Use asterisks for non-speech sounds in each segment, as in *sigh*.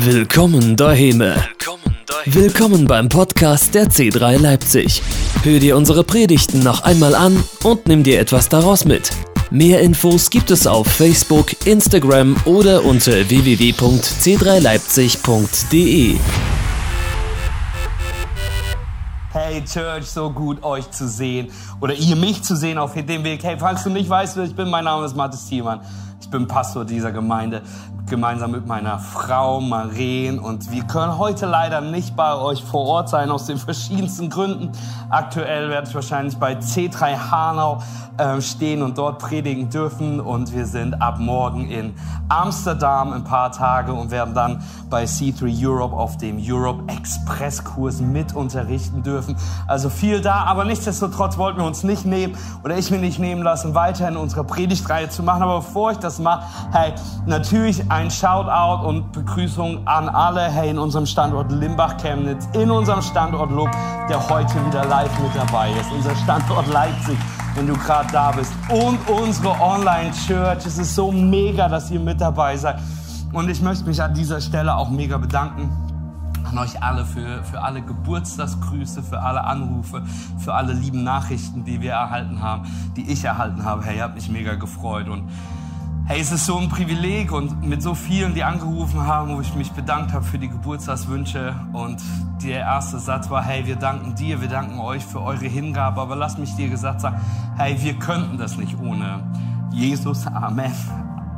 Willkommen daheim. Willkommen beim Podcast der C3 Leipzig. Hör dir unsere Predigten noch einmal an und nimm dir etwas daraus mit. Mehr Infos gibt es auf Facebook, Instagram oder unter www.c3leipzig.de. Hey Church, so gut euch zu sehen oder ihr mich zu sehen auf dem Weg. Hey, falls du nicht weißt, wer ich bin, mein Name ist Mathis Thiemann. Ich bin Pastor dieser Gemeinde gemeinsam mit meiner Frau Maren und wir können heute leider nicht bei euch vor Ort sein aus den verschiedensten Gründen. Aktuell werde ich wahrscheinlich bei C3 Hanau äh, stehen und dort predigen dürfen und wir sind ab morgen in Amsterdam ein paar Tage und werden dann bei C3 Europe auf dem Europe Express Kurs mit unterrichten dürfen. Also viel da, aber nichtsdestotrotz wollten wir uns nicht nehmen oder ich will nicht nehmen lassen, weiter in unserer Predigtreihe zu machen. Aber bevor ich das mache, hey, natürlich ein ein Shoutout und Begrüßung an alle, hey, in unserem Standort Limbach-Chemnitz, in unserem Standort Lob, der heute wieder live mit dabei ist, unser Standort Leipzig, wenn du gerade da bist, und unsere Online-Church. Es ist so mega, dass ihr mit dabei seid. Und ich möchte mich an dieser Stelle auch mega bedanken an euch alle für, für alle Geburtstagsgrüße, für alle Anrufe, für alle lieben Nachrichten, die wir erhalten haben, die ich erhalten habe. Hey, ihr habt mich mega gefreut und Hey, es ist so ein Privileg und mit so vielen, die angerufen haben, wo ich mich bedankt habe für die Geburtstagswünsche. Und der erste Satz war, hey, wir danken dir, wir danken euch für eure Hingabe. Aber lass mich dir gesagt sagen, hey, wir könnten das nicht ohne Jesus, Amen.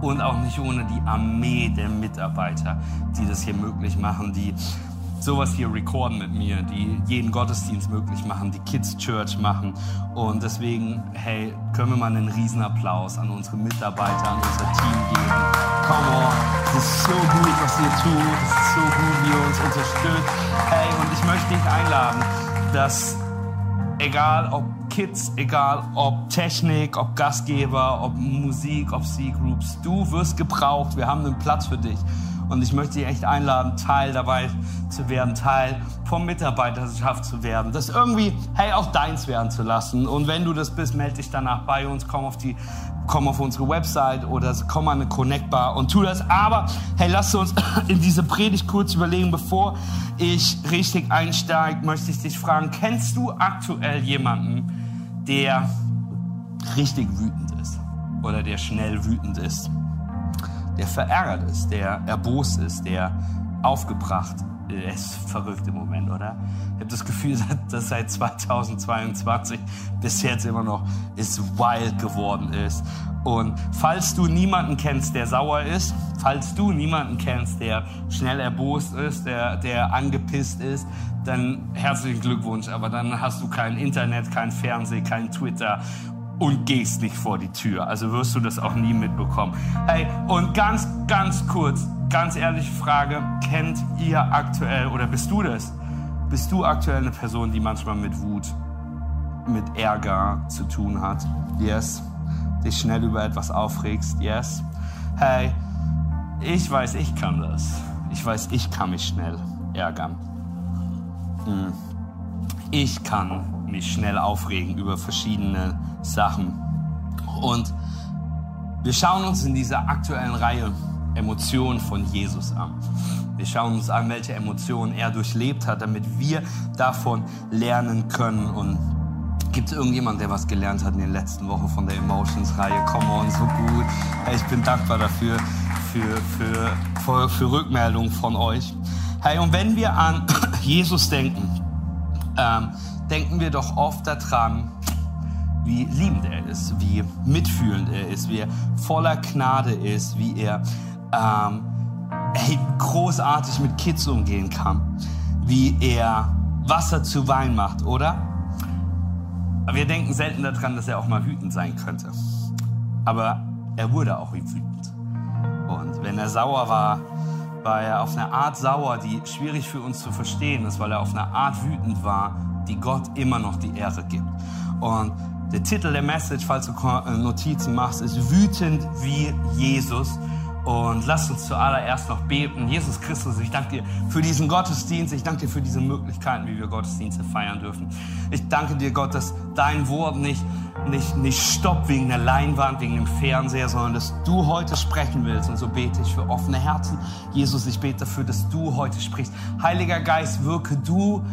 Und auch nicht ohne die Armee der Mitarbeiter, die das hier möglich machen, die sowas hier recorden mit mir, die jeden Gottesdienst möglich machen, die Kids Church machen. Und deswegen, hey, können wir mal einen Riesenapplaus an unsere Mitarbeiter, an unser Team geben. Come on, es ist so gut, was ihr tut, es ist so gut, wie ihr uns unterstützt. Hey, und ich möchte dich einladen, dass egal ob Kids, egal ob Technik, ob Gastgeber, ob Musik, ob C-Groups, du wirst gebraucht, wir haben einen Platz für dich. Und ich möchte dich echt einladen, Teil dabei zu werden, Teil vom Mitarbeiterschaft zu werden, das irgendwie, hey, auch deins werden zu lassen. Und wenn du das bist, melde dich danach bei uns, komm auf die, komm auf unsere Website oder komm an eine Connect Bar und tu das. Aber, hey, lass uns *coughs* in diese Predigt kurz überlegen, bevor ich richtig einsteige, möchte ich dich fragen, kennst du aktuell jemanden, der richtig wütend ist oder der schnell wütend ist? Der verärgert ist, der erbost ist, der aufgebracht ist. Verrückt im Moment, oder? Ich habe das Gefühl, *laughs* dass seit 2022 bis jetzt immer noch ist wild geworden ist. Und falls du niemanden kennst, der sauer ist, falls du niemanden kennst, der schnell erbost ist, der, der angepisst ist, dann herzlichen Glückwunsch. Aber dann hast du kein Internet, kein Fernsehen, kein Twitter und gehst nicht vor die Tür. Also wirst du das auch nie mitbekommen. Hey, und ganz, ganz kurz, ganz ehrliche Frage, kennt ihr aktuell oder bist du das? Bist du aktuell eine Person, die manchmal mit Wut, mit Ärger zu tun hat? Yes. Dich schnell über etwas aufregst? Yes. Hey, ich weiß, ich kann das. Ich weiß, ich kann mich schnell ärgern. Hm. Ich kann mich schnell aufregen über verschiedene Sachen. Und wir schauen uns in dieser aktuellen Reihe Emotionen von Jesus an. Wir schauen uns an, welche Emotionen er durchlebt hat, damit wir davon lernen können. Und gibt es irgendjemand, der was gelernt hat in den letzten Wochen von der Emotions-Reihe? Come on, so gut. Ich bin dankbar dafür, für, für, für, für Rückmeldungen von euch. Hey, und wenn wir an *coughs* Jesus denken, ähm, denken wir doch oft daran, wie liebend er ist, wie mitfühlend er ist, wie er voller Gnade ist, wie er ähm, hey, großartig mit Kids umgehen kann, wie er Wasser zu Wein macht, oder? Aber wir denken selten daran, dass er auch mal wütend sein könnte. Aber er wurde auch wütend. Und wenn er sauer war, war er auf eine Art sauer, die schwierig für uns zu verstehen ist, weil er auf eine Art wütend war, die Gott immer noch die Ehre gibt. Und der Titel der Message, falls du Notizen machst, ist Wütend wie Jesus. Und lasst uns zuallererst noch beten. Jesus Christus, ich danke dir für diesen Gottesdienst. Ich danke dir für diese Möglichkeiten, wie wir Gottesdienste feiern dürfen. Ich danke dir, Gott, dass dein Wort nicht, nicht, nicht stoppt wegen der Leinwand, wegen dem Fernseher, sondern dass du heute sprechen willst. Und so bete ich für offene Herzen. Jesus, ich bete dafür, dass du heute sprichst. Heiliger Geist, wirke du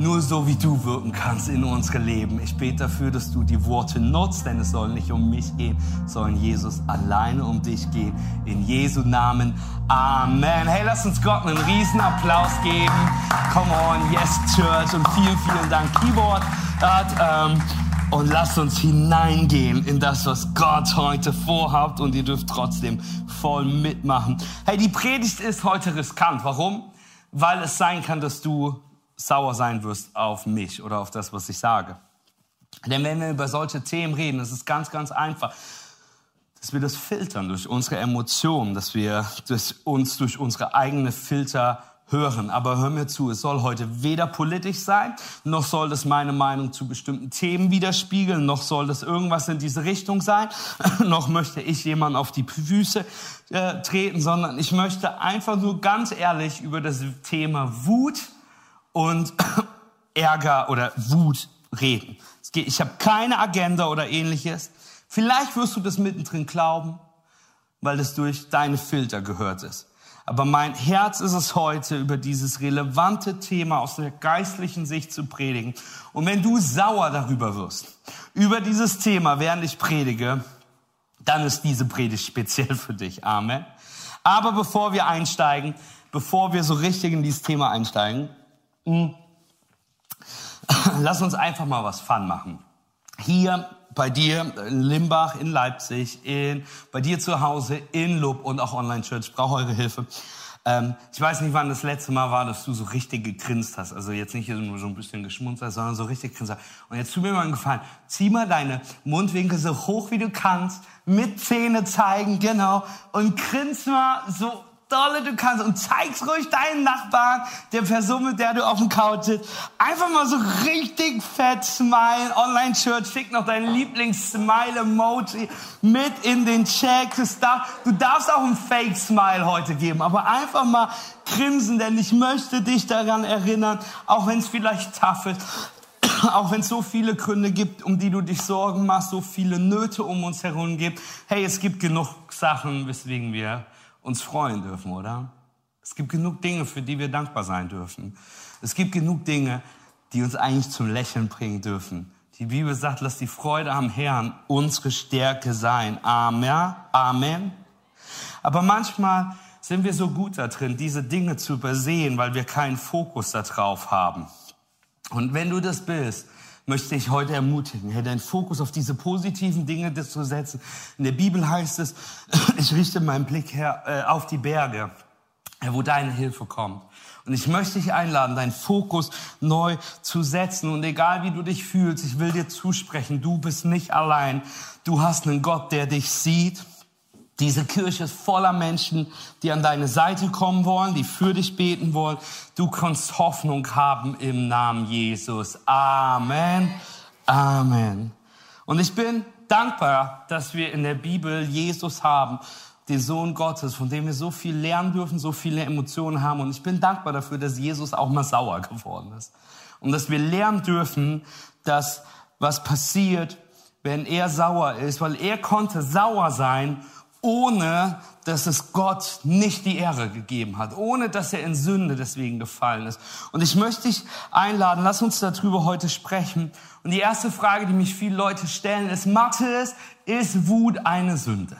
nur so, wie du wirken kannst in unsere Leben. Ich bete dafür, dass du die Worte nutzt, denn es soll nicht um mich gehen, sondern Jesus alleine um dich gehen. In Jesu Namen. Amen. Hey, lass uns Gott einen riesen Applaus geben. Come on, yes, Church. Und vielen, vielen Dank, Keyboard. Ähm, und lasst uns hineingehen in das, was Gott heute vorhabt. Und ihr dürft trotzdem voll mitmachen. Hey, die Predigt ist heute riskant. Warum? Weil es sein kann, dass du sauer sein wirst auf mich oder auf das, was ich sage. Denn wenn wir über solche Themen reden, ist ganz, ganz einfach, dass wir das filtern durch unsere Emotionen, dass wir das uns durch unsere eigene Filter hören. Aber hör mir zu, es soll heute weder politisch sein, noch soll das meine Meinung zu bestimmten Themen widerspiegeln, noch soll das irgendwas in diese Richtung sein, *laughs* noch möchte ich jemanden auf die Füße äh, treten, sondern ich möchte einfach nur ganz ehrlich über das Thema Wut und *clears throat* Ärger oder Wut reden. Ich habe keine Agenda oder ähnliches. Vielleicht wirst du das mittendrin glauben, weil es durch deine Filter gehört ist. Aber mein Herz ist es heute, über dieses relevante Thema aus der geistlichen Sicht zu predigen. Und wenn du sauer darüber wirst, über dieses Thema, während ich predige, dann ist diese Predigt speziell für dich. Amen. Aber bevor wir einsteigen, bevor wir so richtig in dieses Thema einsteigen, hm. Lass uns einfach mal was Fun machen. Hier bei dir in Limbach, in Leipzig, in, bei dir zu Hause, in Lub und auch Online-Church. Ich brauche eure Hilfe. Ähm, ich weiß nicht, wann das letzte Mal war, dass du so richtig gegrinst hast. Also jetzt nicht nur so ein bisschen geschmunzelt, sondern so richtig grinst. Und jetzt tu mir mal einen Gefallen. Zieh mal deine Mundwinkel so hoch, wie du kannst, mit Zähne zeigen, genau. Und grins mal so dolle du kannst und zeig's ruhig deinen Nachbarn, der Person, mit der du auf dem Couch sitzt. Einfach mal so richtig fett smile. Online Church, schick noch dein Lieblings-Smile-Emoji mit in den Check. Du darfst auch ein Fake-Smile heute geben, aber einfach mal grinsen, denn ich möchte dich daran erinnern, auch wenn es vielleicht tough ist, *clears throat* auch wenn es so viele Gründe gibt, um die du dich Sorgen machst, so viele Nöte um uns herum gibt. Hey, es gibt genug Sachen, weswegen wir uns freuen dürfen, oder? Es gibt genug Dinge, für die wir dankbar sein dürfen. Es gibt genug Dinge, die uns eigentlich zum Lächeln bringen dürfen. Die Bibel sagt, lass die Freude am Herrn unsere Stärke sein. Amen. Amen. Aber manchmal sind wir so gut da drin, diese Dinge zu übersehen, weil wir keinen Fokus darauf haben. Und wenn du das bist, möchte ich heute ermutigen, hey, deinen Fokus auf diese positiven Dinge zu setzen. In der Bibel heißt es, *clears throat* ich richte meinen Blick her, äh, auf die Berge, wo deine Hilfe kommt. Und ich möchte dich einladen, deinen Fokus neu zu setzen. Und egal wie du dich fühlst, ich will dir zusprechen, du bist nicht allein. Du hast einen Gott, der dich sieht diese Kirche ist voller Menschen, die an deine Seite kommen wollen, die für dich beten wollen. Du kannst Hoffnung haben im Namen Jesus. Amen. Amen. Und ich bin dankbar, dass wir in der Bibel Jesus haben, den Sohn Gottes, von dem wir so viel lernen dürfen, so viele Emotionen haben. Und ich bin dankbar dafür, dass Jesus auch mal sauer geworden ist. Und dass wir lernen dürfen, dass was passiert, wenn er sauer ist, weil er konnte sauer sein ohne dass es Gott nicht die Ehre gegeben hat, ohne dass er in Sünde deswegen gefallen ist. Und ich möchte dich einladen, lass uns darüber heute sprechen. Und die erste Frage, die mich viele Leute stellen, ist, Matthias, ist Wut eine Sünde?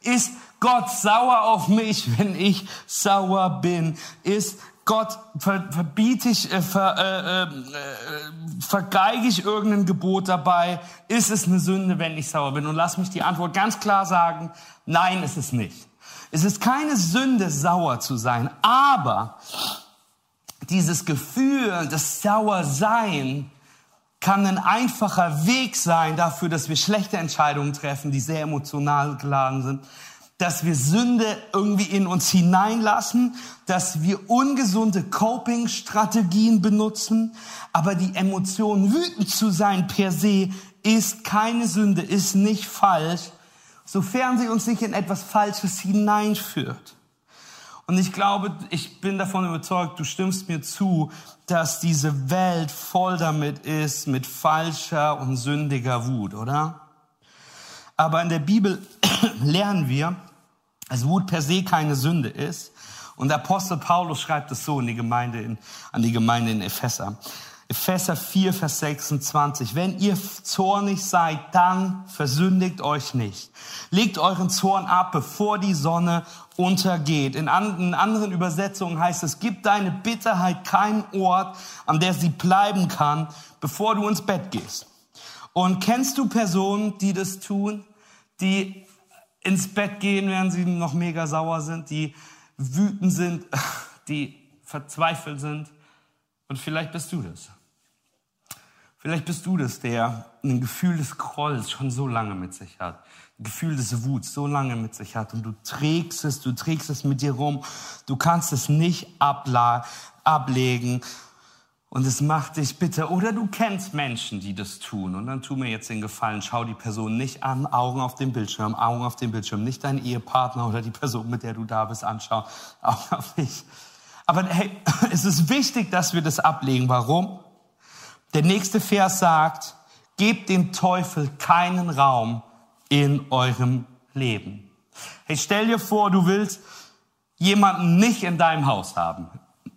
Ist Gott sauer auf mich, *laughs* wenn ich sauer bin? Ist Gott, ver, verbiete ich, äh, ver, äh, äh, äh, vergeige ich irgendein Gebot dabei? Ist es eine Sünde, wenn ich sauer bin? Und lass mich die Antwort ganz klar sagen, nein, ist es nicht. Es ist keine Sünde, sauer zu sein, aber dieses Gefühl, das Sauersein, kann ein einfacher Weg sein dafür, dass wir schlechte Entscheidungen treffen, die sehr emotional geladen sind, dass wir Sünde irgendwie in uns hineinlassen, dass wir ungesunde Coping-Strategien benutzen, aber die Emotion wütend zu sein per se ist keine Sünde, ist nicht falsch, sofern sie uns nicht in etwas Falsches hineinführt. Und ich glaube, ich bin davon überzeugt, du stimmst mir zu, dass diese Welt voll damit ist, mit falscher und sündiger Wut, oder? Aber in der Bibel *clears throat* lernen wir, dass Wut per se keine Sünde ist. Und der Apostel Paulus schreibt es so in die Gemeinde in, an die Gemeinde in Epheser. Epheser 4, Vers 26. Wenn ihr zornig seid, dann versündigt euch nicht. Legt euren Zorn ab, bevor die Sonne untergeht. In anderen Übersetzungen heißt es, gib deine Bitterheit keinen Ort, an der sie bleiben kann, bevor du ins Bett gehst. Und kennst du Personen, die das tun, die ins Bett gehen, während sie noch mega sauer sind, die wütend sind, *laughs* die verzweifelt sind? Und vielleicht bist du das. Vielleicht bist du das, der ein Gefühl des Grolls schon so lange mit sich hat. Ein Gefühl des Wuts so lange mit sich hat. Und du trägst es, du trägst es mit dir rum. Du kannst es nicht ablegen. Und es macht dich bitter. Oder du kennst Menschen, die das tun. Und dann tu mir jetzt den Gefallen, schau die Person nicht an, Augen auf dem Bildschirm, Augen auf dem Bildschirm. Nicht deinen Ehepartner oder die Person, mit der du da bist, anschauen. Augen auf dich. Aber hey, *laughs* es ist wichtig, dass wir das ablegen. Warum? Der nächste Vers sagt, gebt dem Teufel keinen Raum in eurem Leben. Hey, stell dir vor, du willst jemanden nicht in deinem Haus haben,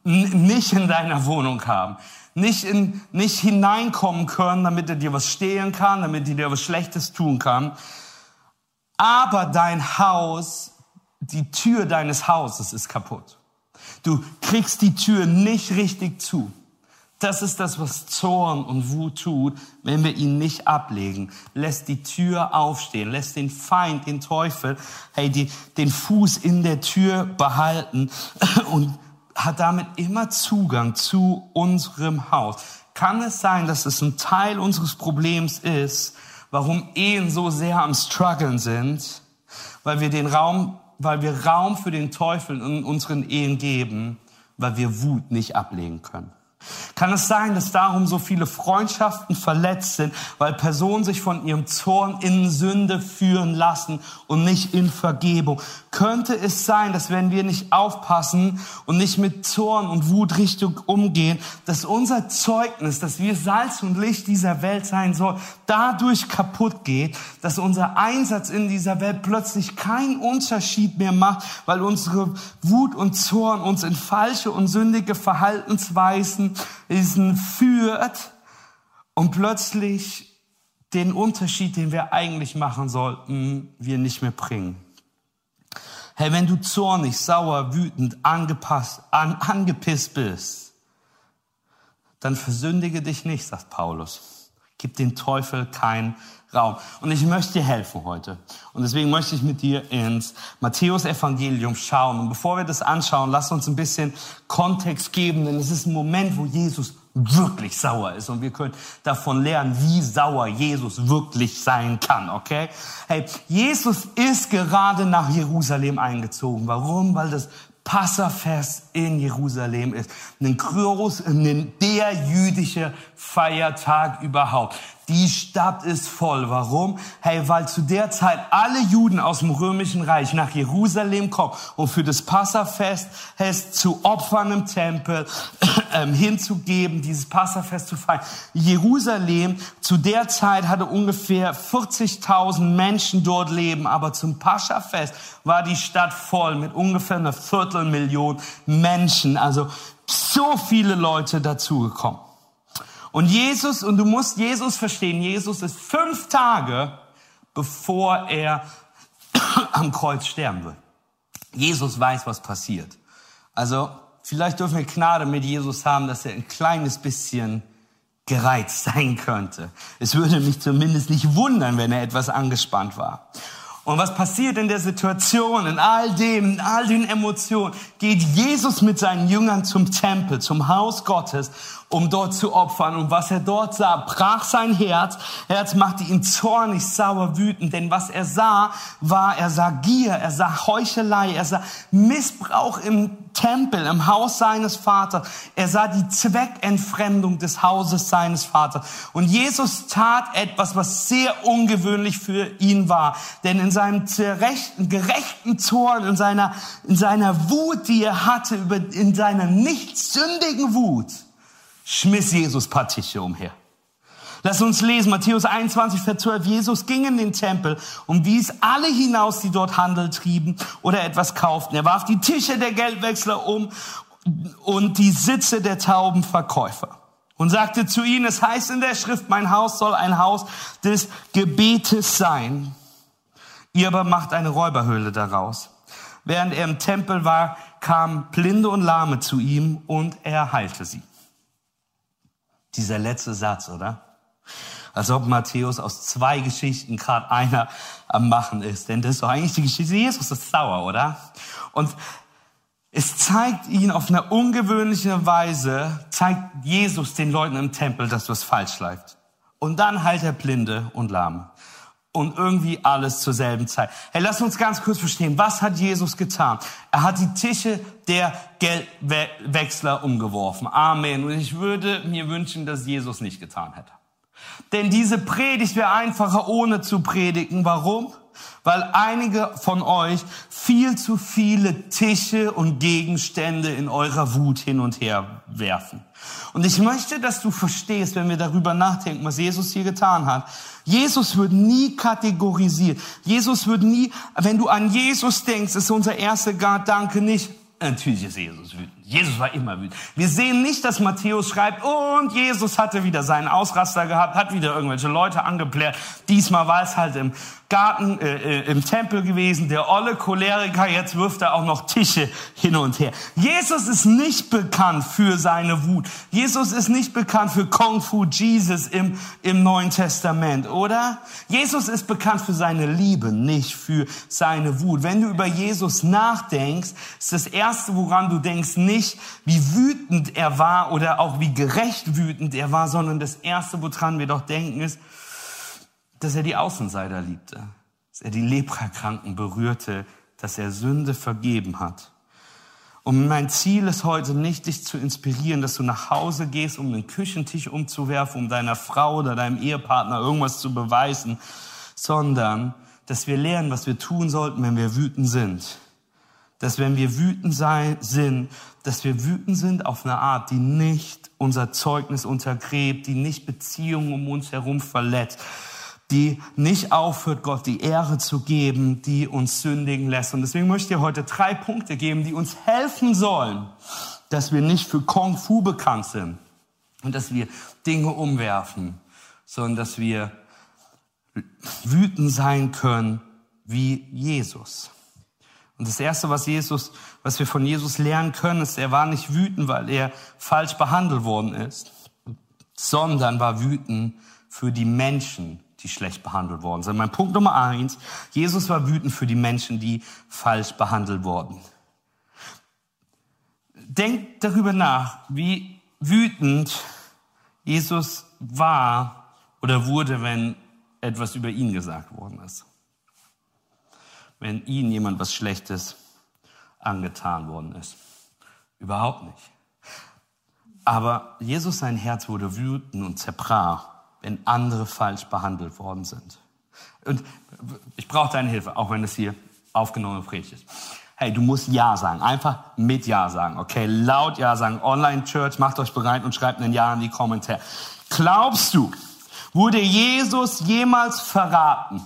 nicht in deiner Wohnung haben, nicht, in, nicht hineinkommen können, damit er dir was stehlen kann, damit er dir was Schlechtes tun kann. Aber dein Haus, die Tür deines Hauses ist kaputt. Du kriegst die Tür nicht richtig zu. Das ist das, was Zorn und Wut tut, wenn wir ihn nicht ablegen. Lässt die Tür aufstehen, lässt den Feind, den Teufel, hey, die, den Fuß in der Tür behalten *laughs* und hat damit immer Zugang zu unserem Haus. Kann es sein, dass es ein Teil unseres Problems ist, warum Ehen so sehr am struggeln sind? Weil wir den Raum, weil wir Raum für den Teufel in unseren Ehen geben, weil wir Wut nicht ablegen können. Kann es sein, dass darum so viele Freundschaften verletzt sind, weil Personen sich von ihrem Zorn in Sünde führen lassen und nicht in Vergebung? Könnte es sein, dass wenn wir nicht aufpassen und nicht mit Zorn und Wut richtig umgehen, dass unser Zeugnis, dass wir Salz und Licht dieser Welt sein soll, dadurch kaputt geht, dass unser Einsatz in dieser Welt plötzlich keinen Unterschied mehr macht, weil unsere Wut und Zorn uns in falsche und sündige Verhaltensweisen diesen führt und plötzlich den Unterschied, den wir eigentlich machen sollten, wir nicht mehr bringen. Hey, wenn du zornig, sauer, wütend, angepasst, an, angepisst bist, dann versündige dich nicht, sagt Paulus. Gib den Teufel keinen Raum. Und ich möchte dir helfen heute. Und deswegen möchte ich mit dir ins Matthäus-Evangelium schauen. Und bevor wir das anschauen, lass uns ein bisschen Kontext geben, denn es ist ein Moment, wo Jesus wirklich sauer ist. Und wir können davon lernen, wie sauer Jesus wirklich sein kann, okay? Hey, Jesus ist gerade nach Jerusalem eingezogen. Warum? Weil das Passafest in Jerusalem ist. Ein ein, der jüdische Feiertag überhaupt. Die Stadt ist voll. Warum? Hey, weil zu der Zeit alle Juden aus dem römischen Reich nach Jerusalem kommen, um für das Passafest zu opfern im Tempel, *clears throat* äh, hinzugeben, dieses Passafest zu feiern. Jerusalem zu der Zeit hatte ungefähr 40.000 Menschen dort leben, aber zum Paschafest war die Stadt voll mit ungefähr einer Viertelmillion Menschen. Also so viele Leute dazugekommen. Und Jesus, und du musst Jesus verstehen, Jesus ist fünf Tage, bevor er *coughs* am Kreuz sterben wird. Jesus weiß, was passiert. Also vielleicht dürfen wir Gnade mit Jesus haben, dass er ein kleines bisschen gereizt *laughs* sein könnte. Es würde mich zumindest nicht wundern, wenn er etwas angespannt war. Und was passiert in der Situation, in all dem, in all den Emotionen, geht Jesus mit seinen Jüngern zum Tempel, zum Haus Gottes, um dort zu opfern. Und was er dort sah, brach sein Herz. Herz machte ihn zornig, sauer, wütend. Denn was er sah, war, er sah Gier, er sah Heuchelei, er sah Missbrauch im Tempel, im Haus seines Vaters. Er sah die Zweckentfremdung des Hauses seines Vaters. Und Jesus tat etwas, was sehr ungewöhnlich für ihn war. Denn in seinem gerechten, Zorn, in seiner, in seiner Wut, die er hatte, in seiner nicht sündigen Wut, schmiss Jesus paar Tische umher. Lass uns lesen, Matthäus 21, Vers 12. Jesus ging in den Tempel und wies alle hinaus, die dort Handel trieben oder etwas kauften. Er warf die Tische der Geldwechsler um und die Sitze der Taubenverkäufer und sagte zu ihnen, es heißt in der Schrift, mein Haus soll ein Haus des Gebetes sein. Ihr aber macht eine Räuberhöhle daraus. Während er im Tempel war, kamen Blinde und Lahme zu ihm und er heilte sie. Dieser letzte Satz, oder? Als ob Matthäus aus zwei Geschichten gerade einer am Machen ist. Denn das ist doch eigentlich die Geschichte, Jesus ist sauer, oder? Und es zeigt ihn auf eine ungewöhnliche Weise, zeigt Jesus den Leuten im Tempel, dass was falsch läuft. Und dann heilt er Blinde und Lahme. Und irgendwie alles zur selben Zeit. Hey, lass uns ganz kurz verstehen, was hat Jesus getan? Er hat die Tische der Geldwechsler umgeworfen. Amen. Und ich würde mir wünschen, dass Jesus nicht getan hätte. Denn diese Predigt wäre einfacher ohne zu predigen. Warum? Weil einige von euch viel zu viele Tische und Gegenstände in eurer Wut hin und her werfen. Und ich möchte, dass du verstehst, wenn wir darüber nachdenken, was Jesus hier getan hat. Jesus wird nie kategorisiert. Jesus wird nie, wenn du an Jesus denkst, ist unser erster Gedanke nicht, natürlich ist Jesus wütend. Jesus war immer wütend. Wir sehen nicht, dass Matthäus schreibt, und Jesus hatte wieder seinen Ausraster gehabt, hat wieder irgendwelche Leute angeplärt. Diesmal war es halt im Garten, äh, äh, im Tempel gewesen, der olle Choleriker, jetzt wirft er auch noch Tische hin und her. Jesus ist nicht bekannt für seine Wut. Jesus ist nicht bekannt für Kung Fu Jesus im, im Neuen Testament, oder? Jesus ist bekannt für seine Liebe, nicht für seine Wut. Wenn du über Jesus nachdenkst, ist das Erste, woran du denkst, nicht wie wütend er war oder auch wie gerecht wütend er war, sondern das Erste, woran wir doch denken, ist, dass er die Außenseiter liebte, dass er die Leprakranken berührte, dass er Sünde vergeben hat. Und mein Ziel ist heute nicht, dich zu inspirieren, dass du nach Hause gehst, um den Küchentisch umzuwerfen, um deiner Frau oder deinem Ehepartner irgendwas zu beweisen, sondern dass wir lernen, was wir tun sollten, wenn wir wütend sind. Dass wenn wir wütend sein, sind, dass wir wütend sind auf eine Art, die nicht unser Zeugnis untergräbt, die nicht Beziehungen um uns herum verletzt, die nicht aufhört, Gott die Ehre zu geben, die uns sündigen lässt. Und deswegen möchte ich dir heute drei Punkte geben, die uns helfen sollen, dass wir nicht für Kung Fu bekannt sind und dass wir Dinge umwerfen, sondern dass wir wütend sein können wie Jesus. Und das erste, was Jesus, was wir von Jesus lernen können, ist, er war nicht wütend, weil er falsch behandelt worden ist, sondern war wütend für die Menschen, die schlecht behandelt worden sind. Mein Punkt Nummer eins, Jesus war wütend für die Menschen, die falsch behandelt wurden. Denkt darüber nach, wie wütend Jesus war oder wurde, wenn etwas über ihn gesagt worden ist. Wenn ihm jemand was Schlechtes angetan worden ist. Überhaupt nicht. Aber Jesus, sein Herz wurde wütend und zerbrach wenn andere falsch behandelt worden sind. Und ich brauche deine Hilfe, auch wenn es hier aufgenommene Predigt ist. Hey, du musst Ja sagen. Einfach mit Ja sagen. Okay, laut Ja sagen. Online Church, macht euch bereit und schreibt ein Ja in die Kommentare. Glaubst du, wurde Jesus jemals verraten?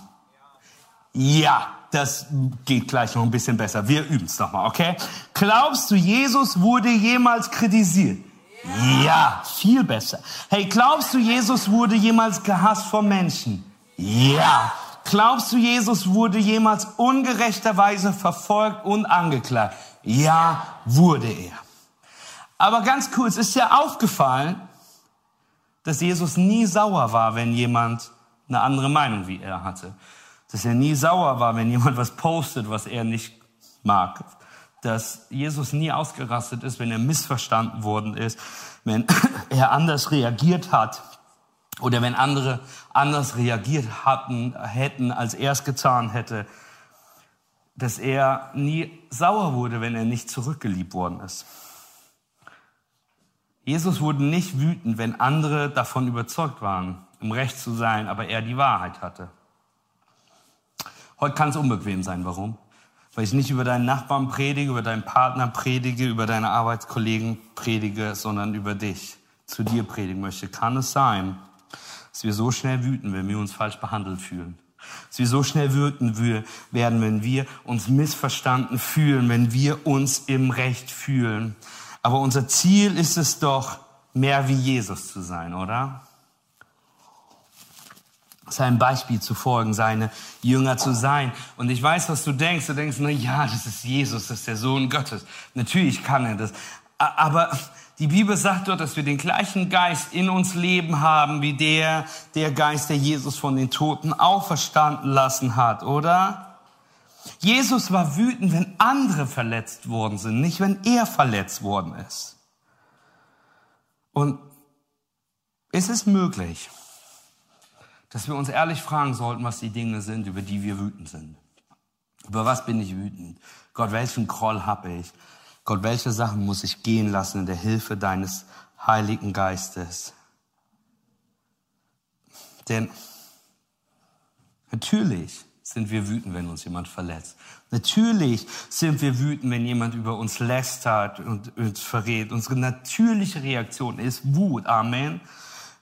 Ja, das geht gleich noch ein bisschen besser. Wir üben es nochmal, okay? Glaubst du, Jesus wurde jemals kritisiert? Ja, viel besser. Hey, glaubst du, Jesus wurde jemals gehasst von Menschen? Ja. Glaubst du, Jesus wurde jemals ungerechterweise verfolgt und angeklagt? Ja, wurde er. Aber ganz kurz, ist dir aufgefallen, dass Jesus nie sauer war, wenn jemand eine andere Meinung wie er hatte. Dass er nie sauer war, wenn jemand was postet, was er nicht mag dass Jesus nie ausgerastet ist, wenn er missverstanden worden ist, wenn *coughs* er anders reagiert hat oder wenn andere anders reagiert hatten, hätten, als er es getan hätte. dass er nie sauer wurde, wenn er nicht zurückgeliebt worden ist. Jesus wurde nicht wütend, wenn andere davon überzeugt waren, im Recht zu sein, aber er die Wahrheit hatte. Heute kann es unbequem sein. Warum? Weil ich nicht über deinen Nachbarn predige, über deinen Partner predige, über deine Arbeitskollegen predige, sondern über dich, zu dir predigen möchte. Kann es sein, dass wir so schnell wüten, wenn wir uns falsch behandelt fühlen? Dass wir so schnell wüten werden, wenn wir uns missverstanden fühlen, wenn wir uns im Recht fühlen. Aber unser Ziel ist es doch, mehr wie Jesus zu sein, oder? Sein Beispiel zu folgen, seine Jünger zu sein. Und ich weiß, was du denkst. Du denkst, na ja, das ist Jesus, das ist der Sohn Gottes. Natürlich kann er das. Aber die Bibel sagt dort, dass wir den gleichen Geist in uns leben haben, wie der, der Geist, der Jesus von den Toten auferstanden lassen hat, oder? Jesus war wütend, wenn andere verletzt worden sind, nicht wenn er verletzt worden ist. Und ist es möglich, dass wir uns ehrlich fragen sollten, was die Dinge sind, über die wir wütend sind? Über was bin ich wütend? Gott, welchen Groll habe ich? Gott, welche Sachen muss ich gehen lassen in der Hilfe deines Heiligen Geistes? Denn natürlich sind wir wütend, wenn uns jemand verletzt. Natürlich sind wir wütend, wenn jemand über uns lästert und uns verrät. Unsere natürliche Reaktion ist Wut. Amen.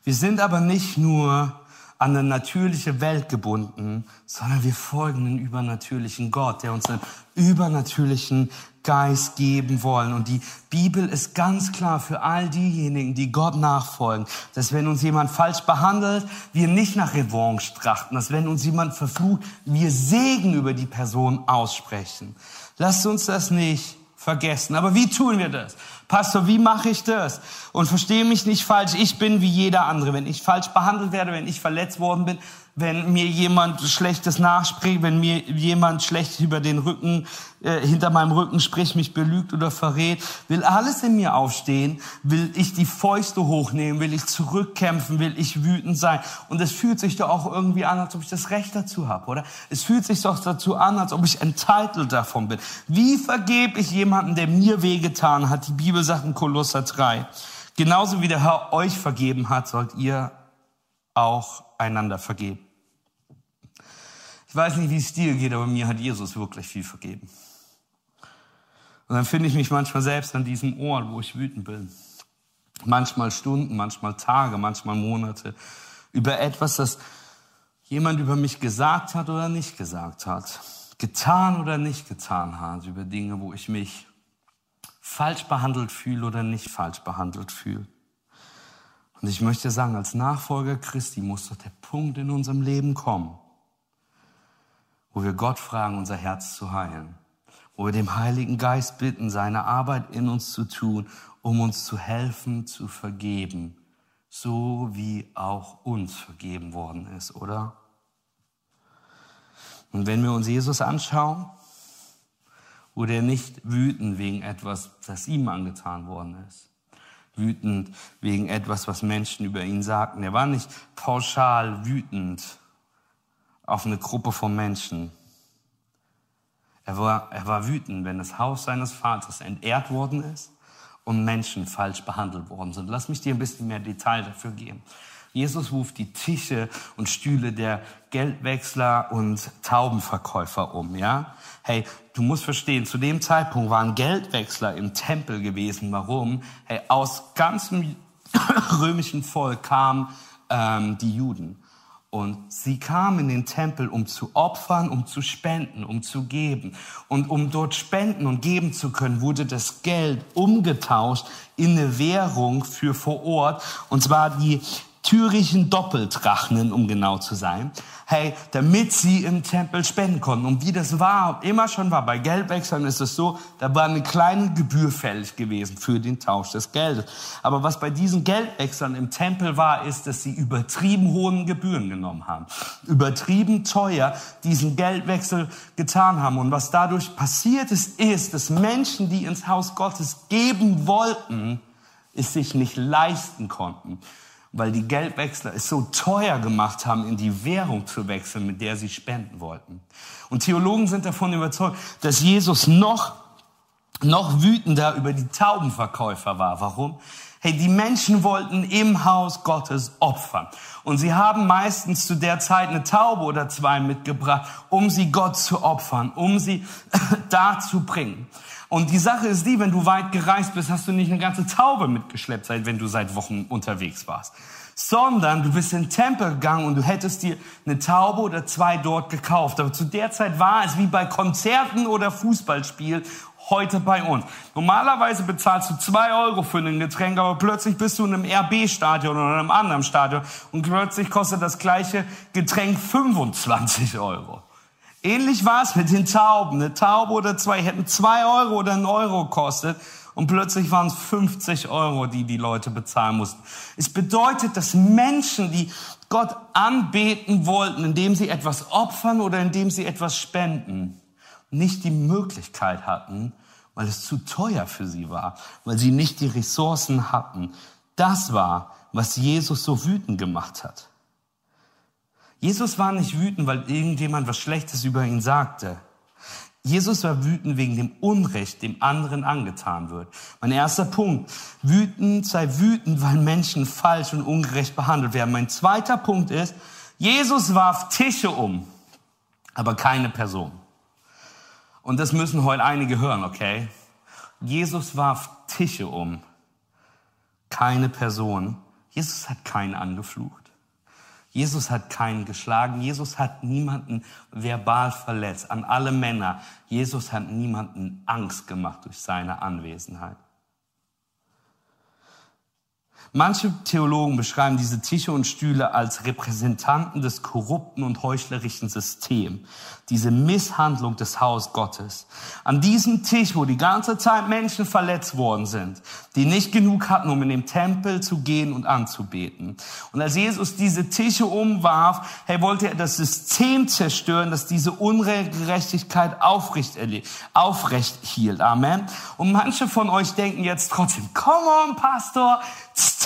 Wir sind aber nicht nur an eine natürliche Welt gebunden, sondern wir folgen einem übernatürlichen Gott, der uns einen übernatürlichen Geist geben wollen. Und die Bibel ist ganz klar für all diejenigen, die Gott nachfolgen, dass wenn uns jemand falsch behandelt, wir nicht nach Revanche trachten, dass wenn uns jemand verflucht, wir Segen über die Person aussprechen. Lasst uns das nicht vergessen. Aber wie tun wir das? Pastor, wie mache ich das? Und verstehe mich nicht falsch, ich bin wie jeder andere. Wenn ich falsch behandelt werde, wenn ich verletzt worden bin, wenn mir jemand Schlechtes nachspricht, wenn mir jemand schlecht über den Rücken, äh, hinter meinem Rücken spricht, mich belügt oder verrät, will alles in mir aufstehen, will ich die Fäuste hochnehmen, will ich zurückkämpfen, will ich wütend sein. Und es fühlt sich doch auch irgendwie an, als ob ich das Recht dazu habe, oder? Es fühlt sich doch dazu an, als ob ich entitled davon bin. Wie vergebe ich jemanden, der mir wehgetan hat? Die Bibel sagt in Kolosser 3. Genauso wie der Herr euch vergeben hat, sollt ihr auch einander vergeben. Ich weiß nicht, wie es dir geht, aber mir hat Jesus wirklich viel vergeben. Und dann finde ich mich manchmal selbst an diesem Ort, wo ich wütend bin. Manchmal Stunden, manchmal Tage, manchmal Monate über etwas, das jemand über mich gesagt hat oder nicht gesagt hat, getan oder nicht getan hat, über Dinge, wo ich mich falsch behandelt fühle oder nicht falsch behandelt fühle. Und ich möchte sagen, als Nachfolger Christi muss doch der Punkt in unserem Leben kommen, wo wir Gott fragen, unser Herz zu heilen, wo wir dem Heiligen Geist bitten, seine Arbeit in uns zu tun, um uns zu helfen, zu vergeben, so wie auch uns vergeben worden ist, oder? Und wenn wir uns Jesus anschauen, wurde er nicht wütend wegen etwas, das ihm angetan worden ist wütend wegen etwas, was Menschen über ihn sagten. Er war nicht pauschal wütend auf eine Gruppe von Menschen. Er war, er war wütend, wenn das Haus seines Vaters entehrt worden ist und Menschen falsch behandelt worden sind. Lass mich dir ein bisschen mehr Detail dafür geben. Jesus ruft die Tische und Stühle der Geldwechsler und Taubenverkäufer um, ja? Hey, du musst verstehen, zu dem Zeitpunkt waren Geldwechsler im Tempel gewesen. Warum? Hey, aus ganzem *coughs* römischen Volk kamen ähm, die Juden. Und sie kamen in den Tempel, um zu opfern, um zu spenden, um zu geben. Und um dort spenden und geben zu können, wurde das Geld umgetauscht in eine Währung für vor Ort. Und zwar die tyrischen Doppeldrachnen, um genau zu sein. Hey, damit sie im Tempel spenden konnten. Und wie das war, immer schon war, bei Geldwechseln ist es so, da war eine kleine Gebühr fällig gewesen für den Tausch des Geldes. Aber was bei diesen Geldwechseln im Tempel war, ist, dass sie übertrieben hohen Gebühren genommen haben. Übertrieben teuer diesen Geldwechsel getan haben. Und was dadurch passiert ist, ist, dass Menschen, die ins Haus Gottes geben wollten, es sich nicht leisten konnten weil die Geldwechsler es so teuer gemacht haben, in die Währung zu wechseln, mit der sie spenden wollten. Und Theologen sind davon überzeugt, dass Jesus noch, noch wütender über die Taubenverkäufer war. Warum? Hey, die Menschen wollten im Haus Gottes opfern. Und sie haben meistens zu der Zeit eine Taube oder zwei mitgebracht, um sie Gott zu opfern, um sie *laughs* da zu bringen. Und die Sache ist die, wenn du weit gereist bist, hast du nicht eine ganze Taube mitgeschleppt, seit wenn du seit Wochen unterwegs warst. Sondern du bist in den Tempel gegangen und du hättest dir eine Taube oder zwei dort gekauft. Aber zu der Zeit war es wie bei Konzerten oder Fußballspiel heute bei uns. Normalerweise bezahlst du zwei Euro für ein Getränk, aber plötzlich bist du in einem RB-Stadion oder in einem anderen Stadion und plötzlich kostet das gleiche Getränk 25 Euro. Ähnlich war es mit den Tauben. Eine Taube oder zwei hätten zwei Euro oder einen Euro gekostet. Und plötzlich waren es 50 Euro, die die Leute bezahlen mussten. Es bedeutet, dass Menschen, die Gott anbeten wollten, indem sie etwas opfern oder indem sie etwas spenden, nicht die Möglichkeit hatten, weil es zu teuer für sie war, weil sie nicht die Ressourcen hatten. Das war, was Jesus so wütend gemacht hat. Jesus war nicht wütend, weil irgendjemand was Schlechtes über ihn sagte. Jesus war wütend wegen dem Unrecht, dem anderen angetan wird. Mein erster Punkt, wütend sei wütend, weil Menschen falsch und ungerecht behandelt werden. Mein zweiter Punkt ist, Jesus warf Tische um, aber keine Person. Und das müssen heute einige hören, okay? Jesus warf Tische um, keine Person. Jesus hat keinen angeflucht. Jesus hat keinen geschlagen. Jesus hat niemanden verbal verletzt. An alle Männer. Jesus hat niemanden Angst gemacht durch seine Anwesenheit. Manche Theologen beschreiben diese Tische und Stühle als Repräsentanten des korrupten und heuchlerischen Systems, diese Misshandlung des Haus Gottes. An diesem Tisch, wo die ganze Zeit Menschen verletzt worden sind, die nicht genug hatten, um in den Tempel zu gehen und anzubeten. Und als Jesus diese Tische umwarf, hey, wollte er das System zerstören, das diese Ungerechtigkeit aufrecht, aufrecht hielt. Amen. Und manche von euch denken jetzt trotzdem, come on, Pastor,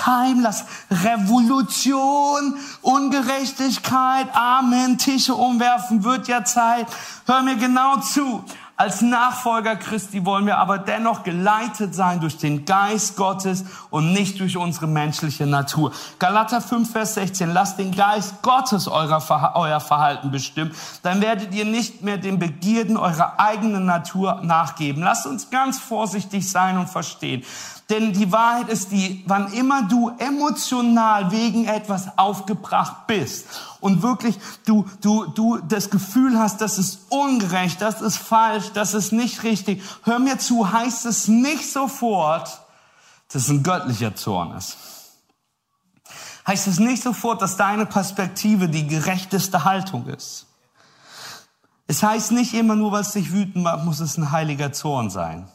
time, lass Revolution, Ungerechtigkeit, Amen, Tische umwerfen, wird ja Zeit. Hör mir genau zu. Als Nachfolger Christi wollen wir aber dennoch geleitet sein durch den Geist Gottes und nicht durch unsere menschliche Natur. Galater 5, Vers 16, lasst den Geist Gottes euer Verhalten bestimmen, dann werdet ihr nicht mehr den Begierden eurer eigenen Natur nachgeben. Lasst uns ganz vorsichtig sein und verstehen. Denn die Wahrheit ist die, wann immer du emotional wegen etwas aufgebracht bist und wirklich du, du, du das Gefühl hast, das ist ungerecht, das ist falsch, das ist nicht richtig, hör mir zu, heißt es nicht sofort, dass es ein göttlicher Zorn ist. Heißt es nicht sofort, dass deine Perspektive die gerechteste Haltung ist. Es heißt nicht immer nur, was dich wütend macht, muss es ein heiliger Zorn sein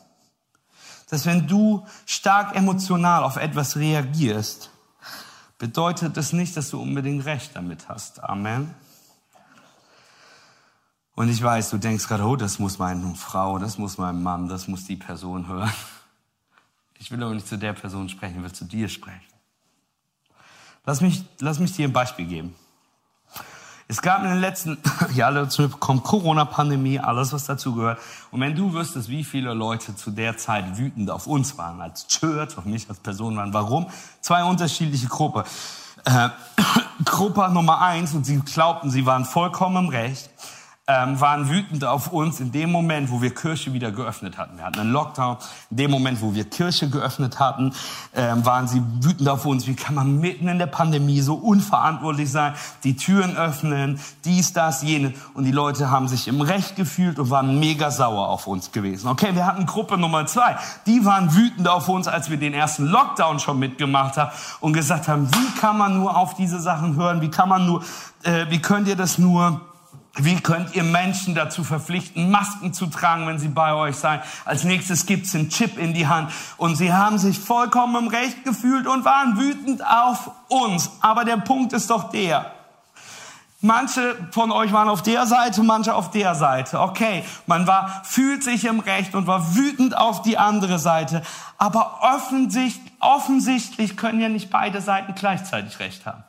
dass wenn du stark emotional auf etwas reagierst, bedeutet das nicht, dass du unbedingt recht damit hast. Amen. Und ich weiß, du denkst gerade, oh, das muss meine Frau, das muss mein Mann, das muss die Person hören. Ich will aber nicht zu der Person sprechen, ich will zu dir sprechen. Lass mich, lass mich dir ein Beispiel geben. Es gab in den letzten *laughs* Jahren dazu kommt Corona-Pandemie, alles was dazu gehört. Und wenn du wüsstest, wie viele Leute zu der Zeit wütend auf uns waren, als Church, auf mich als Person waren, warum? Zwei unterschiedliche Gruppen. Äh, *coughs* Gruppe Nummer eins, und sie glaubten, sie waren vollkommen im Recht ähm, waren wütend auf uns in dem Moment, wo wir Kirche wieder geöffnet hatten. Wir hatten einen Lockdown. In dem Moment, wo wir Kirche geöffnet hatten, ähm, waren sie wütend auf uns. Wie kann man mitten in der Pandemie so unverantwortlich sein, die Türen öffnen, dies, das, jene. Und die Leute haben sich im Recht gefühlt und waren mega sauer auf uns gewesen. Okay, wir hatten Gruppe Nummer zwei. Die waren wütend auf uns, als wir den ersten Lockdown schon mitgemacht haben und gesagt haben, wie kann man nur auf diese Sachen hören? Wie kann man nur, äh, wie könnt ihr das nur wie könnt ihr Menschen dazu verpflichten, Masken zu tragen, wenn sie bei euch sein? Als nächstes gibt's einen Chip in die Hand. Und sie haben sich vollkommen im Recht gefühlt und waren wütend auf uns. Aber der Punkt ist doch der. Manche von euch waren auf der Seite, manche auf der Seite. Okay, man war, fühlt sich im Recht und war wütend auf die andere Seite. Aber offensichtlich, offensichtlich können ja nicht beide Seiten gleichzeitig Recht haben.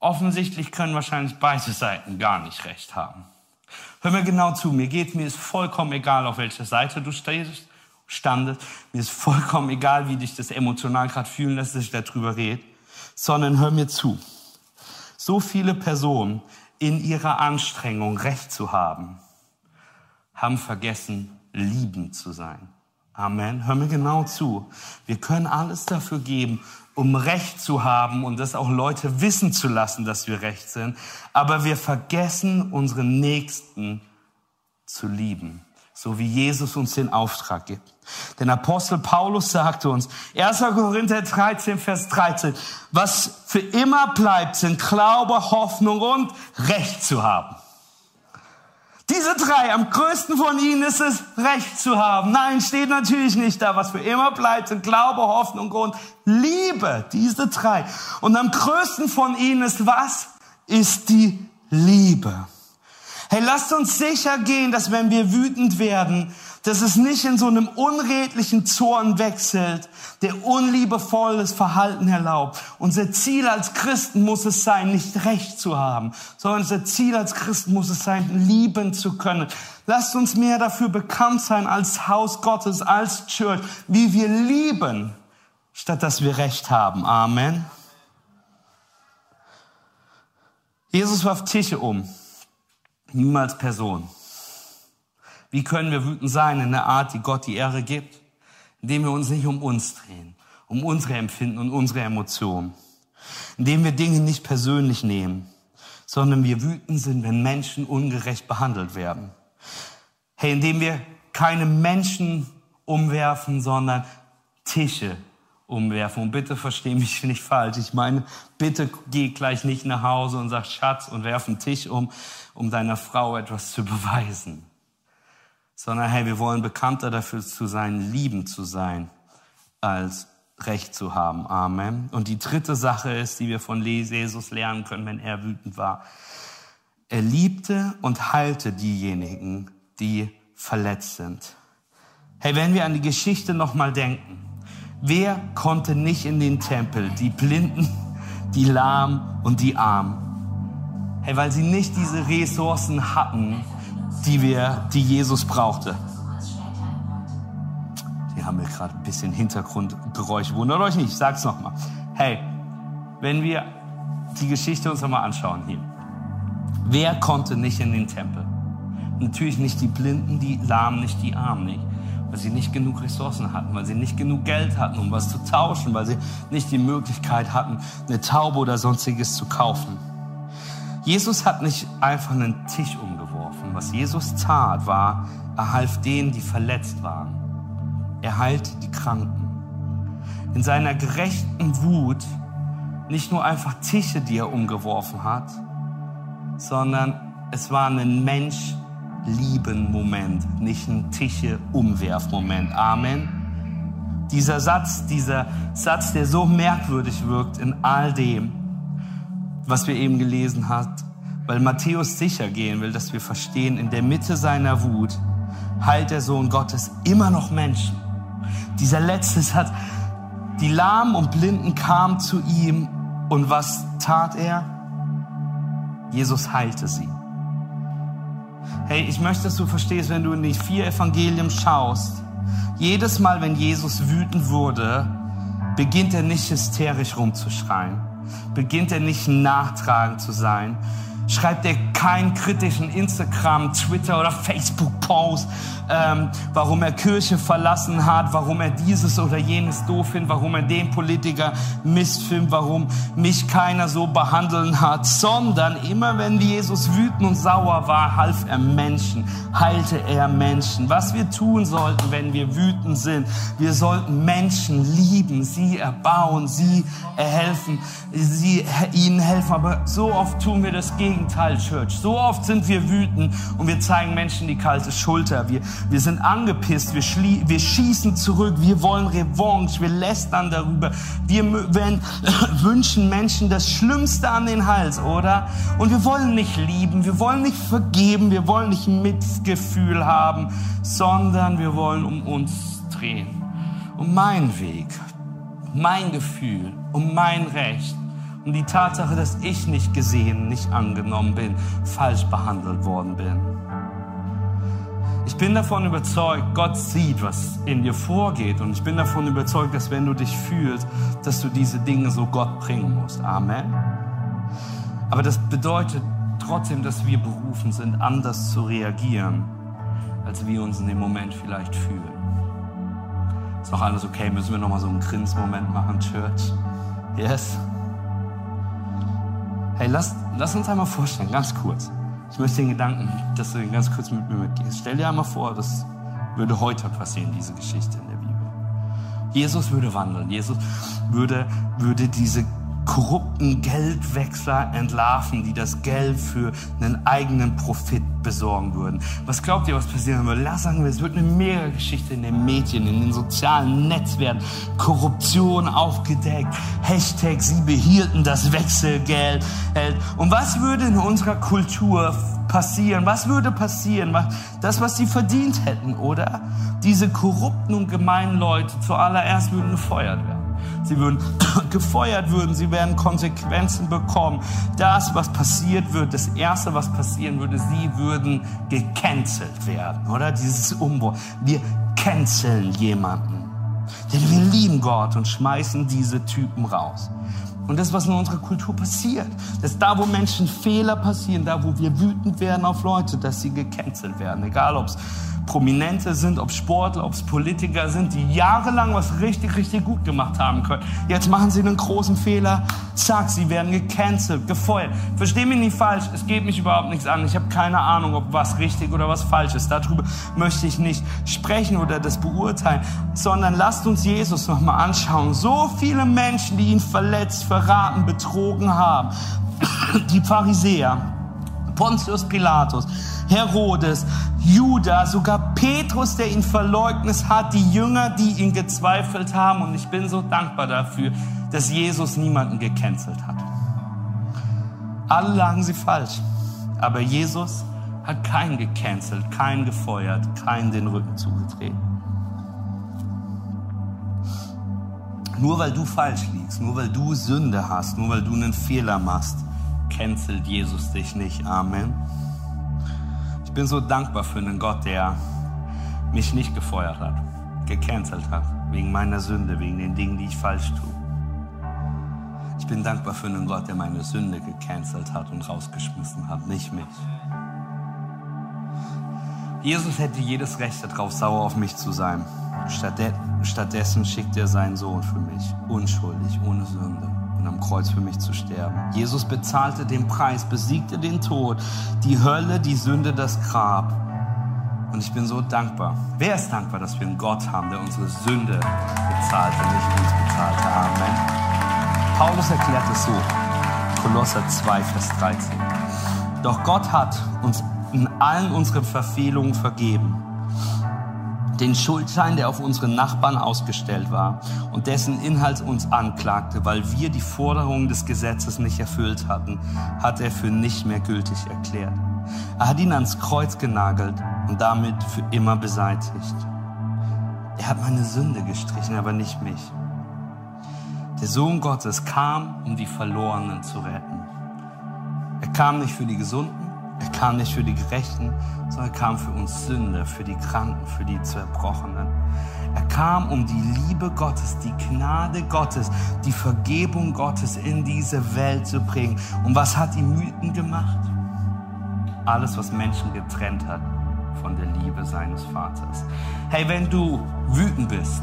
Offensichtlich können wahrscheinlich beide Seiten gar nicht Recht haben. Hör mir genau zu, mir geht, mir ist vollkommen egal, auf welcher Seite du stehst, standest. Mir ist vollkommen egal, wie dich das emotional gerade fühlen lässt, dass ich darüber rede. Sondern hör mir zu. So viele Personen in ihrer Anstrengung, Recht zu haben, haben vergessen, liebend zu sein. Amen. Hör mir genau zu. Wir können alles dafür geben, um Recht zu haben und das auch Leute wissen zu lassen, dass wir Recht sind. Aber wir vergessen, unseren Nächsten zu lieben, so wie Jesus uns den Auftrag gibt. Denn Apostel Paulus sagte uns, 1. Korinther 13, Vers 13, was für immer bleibt, sind Glaube, Hoffnung und Recht zu haben. Diese drei, am größten von ihnen ist es, Recht zu haben. Nein, steht natürlich nicht da. Was für immer bleibt, sind Glaube, Hoffnung und Liebe. Diese drei. Und am größten von ihnen ist was? Ist die Liebe. Hey, lasst uns sicher gehen, dass wenn wir wütend werden, dass es nicht in so einem unredlichen Zorn wechselt, der unliebevolles Verhalten erlaubt. Unser Ziel als Christen muss es sein, nicht Recht zu haben, sondern unser Ziel als Christen muss es sein, lieben zu können. Lasst uns mehr dafür bekannt sein als Haus Gottes, als Church, wie wir lieben, statt dass wir Recht haben. Amen. Jesus warf Tische um, niemals Person. Wie können wir wütend sein in der Art, die Gott die Ehre gibt? Indem wir uns nicht um uns drehen, um unsere Empfinden und unsere Emotionen. Indem wir Dinge nicht persönlich nehmen, sondern wir wütend sind, wenn Menschen ungerecht behandelt werden. Hey, indem wir keine Menschen umwerfen, sondern Tische umwerfen. Und bitte versteh mich nicht falsch. Ich meine, bitte geh gleich nicht nach Hause und sag Schatz und werf einen Tisch um, um deiner Frau etwas zu beweisen sondern hey, wir wollen bekannter dafür zu sein, lieben zu sein, als Recht zu haben. Amen. Und die dritte Sache ist, die wir von Jesus lernen können, wenn er wütend war. Er liebte und heilte diejenigen, die verletzt sind. Hey, wenn wir an die Geschichte nochmal denken, wer konnte nicht in den Tempel? Die Blinden, die Lahmen und die Armen. Hey, weil sie nicht diese Ressourcen hatten, die wir, die Jesus brauchte. Hier haben wir gerade ein bisschen Hintergrundgeräusch. Wundert euch nicht, ich sag's nochmal. Hey, wenn wir die Geschichte uns nochmal anschauen hier. Wer konnte nicht in den Tempel? Natürlich nicht die Blinden, die Lahmen, nicht die Armen, nicht. Weil sie nicht genug Ressourcen hatten, weil sie nicht genug Geld hatten, um was zu tauschen, weil sie nicht die Möglichkeit hatten, eine Taube oder sonstiges zu kaufen. Jesus hat nicht einfach einen Tisch umgebracht und was Jesus tat, war, er half denen, die verletzt waren. Er heilte die Kranken. In seiner gerechten Wut nicht nur einfach Tische, die er umgeworfen hat, sondern es war ein Mensch lieben Moment, nicht ein Tische umwerf Moment. Amen. Dieser Satz, dieser Satz, der so merkwürdig wirkt in all dem, was wir eben gelesen haben, weil Matthäus sicher gehen will, dass wir verstehen, in der Mitte seiner Wut heilt der Sohn Gottes immer noch Menschen. Dieser letzte Satz, die Lahmen und Blinden kamen zu ihm und was tat er? Jesus heilte sie. Hey, ich möchte, dass du verstehst, wenn du in die vier Evangelien schaust, jedes Mal, wenn Jesus wütend wurde, beginnt er nicht hysterisch rumzuschreien, beginnt er nicht nachtragend zu sein, schreibt er keinen kritischen Instagram, Twitter oder Facebook-Post, ähm, warum er Kirche verlassen hat, warum er dieses oder jenes doof findet, warum er den Politiker missfilmt, warum mich keiner so behandeln hat, sondern immer wenn Jesus wütend und sauer war, half er Menschen, heilte er Menschen. Was wir tun sollten, wenn wir wütend sind, wir sollten Menschen lieben, sie erbauen, sie erhelfen, sie ihnen helfen, aber so oft tun wir das Gegenteil Gegenteil, Church. So oft sind wir wütend und wir zeigen Menschen die kalte Schulter. Wir, wir sind angepisst, wir, wir schießen zurück, wir wollen Revanche, wir lästern darüber. Wir wenn, *coughs* wünschen Menschen das Schlimmste an den Hals, oder? Und wir wollen nicht lieben, wir wollen nicht vergeben, wir wollen nicht Mitgefühl haben, sondern wir wollen um uns drehen. Um meinen Weg, mein Gefühl, um mein Recht um die Tatsache, dass ich nicht gesehen, nicht angenommen bin, falsch behandelt worden bin. Ich bin davon überzeugt, Gott sieht, was in dir vorgeht. Und ich bin davon überzeugt, dass wenn du dich fühlst, dass du diese Dinge so Gott bringen musst. Amen. Aber das bedeutet trotzdem, dass wir berufen sind, anders zu reagieren, als wir uns in dem Moment vielleicht fühlen. Ist noch alles okay? Müssen wir noch mal so einen Grinsmoment machen, Church? Yes? Hey, lass, lass uns einmal vorstellen, ganz kurz. Ich möchte den Gedanken, dass du den ganz kurz mit mir mitgehst. Stell dir einmal vor, das würde heute passieren, diese Geschichte in der Bibel. Jesus würde wandeln. Jesus würde, würde diese korrupten Geldwechsler entlarven, die das Geld für einen eigenen Profit besorgen würden. Was glaubt ihr, was passieren würde? Lass sagen wir, es wird eine mega Geschichte in den Medien, in den sozialen Netzwerken, Korruption aufgedeckt, Hashtag, sie behielten das Wechselgeld. Und was würde in unserer Kultur passieren? Was würde passieren? Das, was sie verdient hätten, oder? Diese korrupten und gemeinen Leute zuallererst würden gefeuert werden. Sie würden *coughs* gefeuert würden, sie werden Konsequenzen bekommen. Das, was passiert wird, das Erste, was passieren würde, sie würden gecancelt werden, oder? Dieses Umbruch. Wir canceln jemanden. Denn wir lieben Gott und schmeißen diese Typen raus. Und das, was in unserer Kultur passiert, dass da, wo Menschen Fehler passieren, da, wo wir wütend werden auf Leute, dass sie gecancelt werden. Egal, ob es Prominente sind, ob Sportler, ob es Politiker sind, die jahrelang was richtig, richtig gut gemacht haben können. Jetzt machen sie einen großen Fehler, zack, sie werden gecancelt, gefeuert. Versteh mich nicht falsch, es geht mich überhaupt nichts an. Ich habe keine Ahnung, ob was richtig oder was falsch ist. Darüber möchte ich nicht sprechen oder das beurteilen, sondern lasst uns Jesus nochmal anschauen. So viele Menschen, die ihn verletzt, verraten, betrogen haben. Die Pharisäer, Pontius Pilatus, Herodes, Judah, sogar Petrus, der ihn verleugnet hat, die Jünger, die ihn gezweifelt haben. Und ich bin so dankbar dafür, dass Jesus niemanden gecancelt hat. Alle lagen sie falsch. Aber Jesus hat keinen gecancelt, keinen gefeuert, keinen den Rücken zugedreht. Nur weil du falsch liegst, nur weil du Sünde hast, nur weil du einen Fehler machst, cancelt Jesus dich nicht. Amen bin so dankbar für einen Gott, der mich nicht gefeuert hat, gecancelt hat, wegen meiner Sünde, wegen den Dingen, die ich falsch tue. Ich bin dankbar für einen Gott, der meine Sünde gecancelt hat und rausgeschmissen hat, nicht mich. Jesus hätte jedes Recht darauf, sauer auf mich zu sein. Stattdessen schickt er seinen Sohn für mich, unschuldig, ohne Sünde und am Kreuz für mich zu sterben. Jesus bezahlte den Preis, besiegte den Tod, die Hölle, die Sünde, das Grab. Und ich bin so dankbar. Wer ist dankbar, dass wir einen Gott haben, der unsere Sünde bezahlte, nicht uns bezahlte? Amen. Paulus erklärt es so. Kolosser 2, Vers 13. Doch Gott hat uns in allen unseren Verfehlungen vergeben den Schuldschein, der auf unsere Nachbarn ausgestellt war und dessen Inhalt uns anklagte, weil wir die Forderungen des Gesetzes nicht erfüllt hatten, hat er für nicht mehr gültig erklärt. Er hat ihn ans Kreuz genagelt und damit für immer beseitigt. Er hat meine Sünde gestrichen, aber nicht mich. Der Sohn Gottes kam, um die Verlorenen zu retten. Er kam nicht für die Gesunden, er kam nicht für die Gerechten, sondern er kam für uns Sünder, für die Kranken, für die Zerbrochenen. Er kam, um die Liebe Gottes, die Gnade Gottes, die Vergebung Gottes in diese Welt zu bringen. Und was hat ihn wütend gemacht? Alles, was Menschen getrennt hat von der Liebe seines Vaters. Hey, wenn du wütend bist,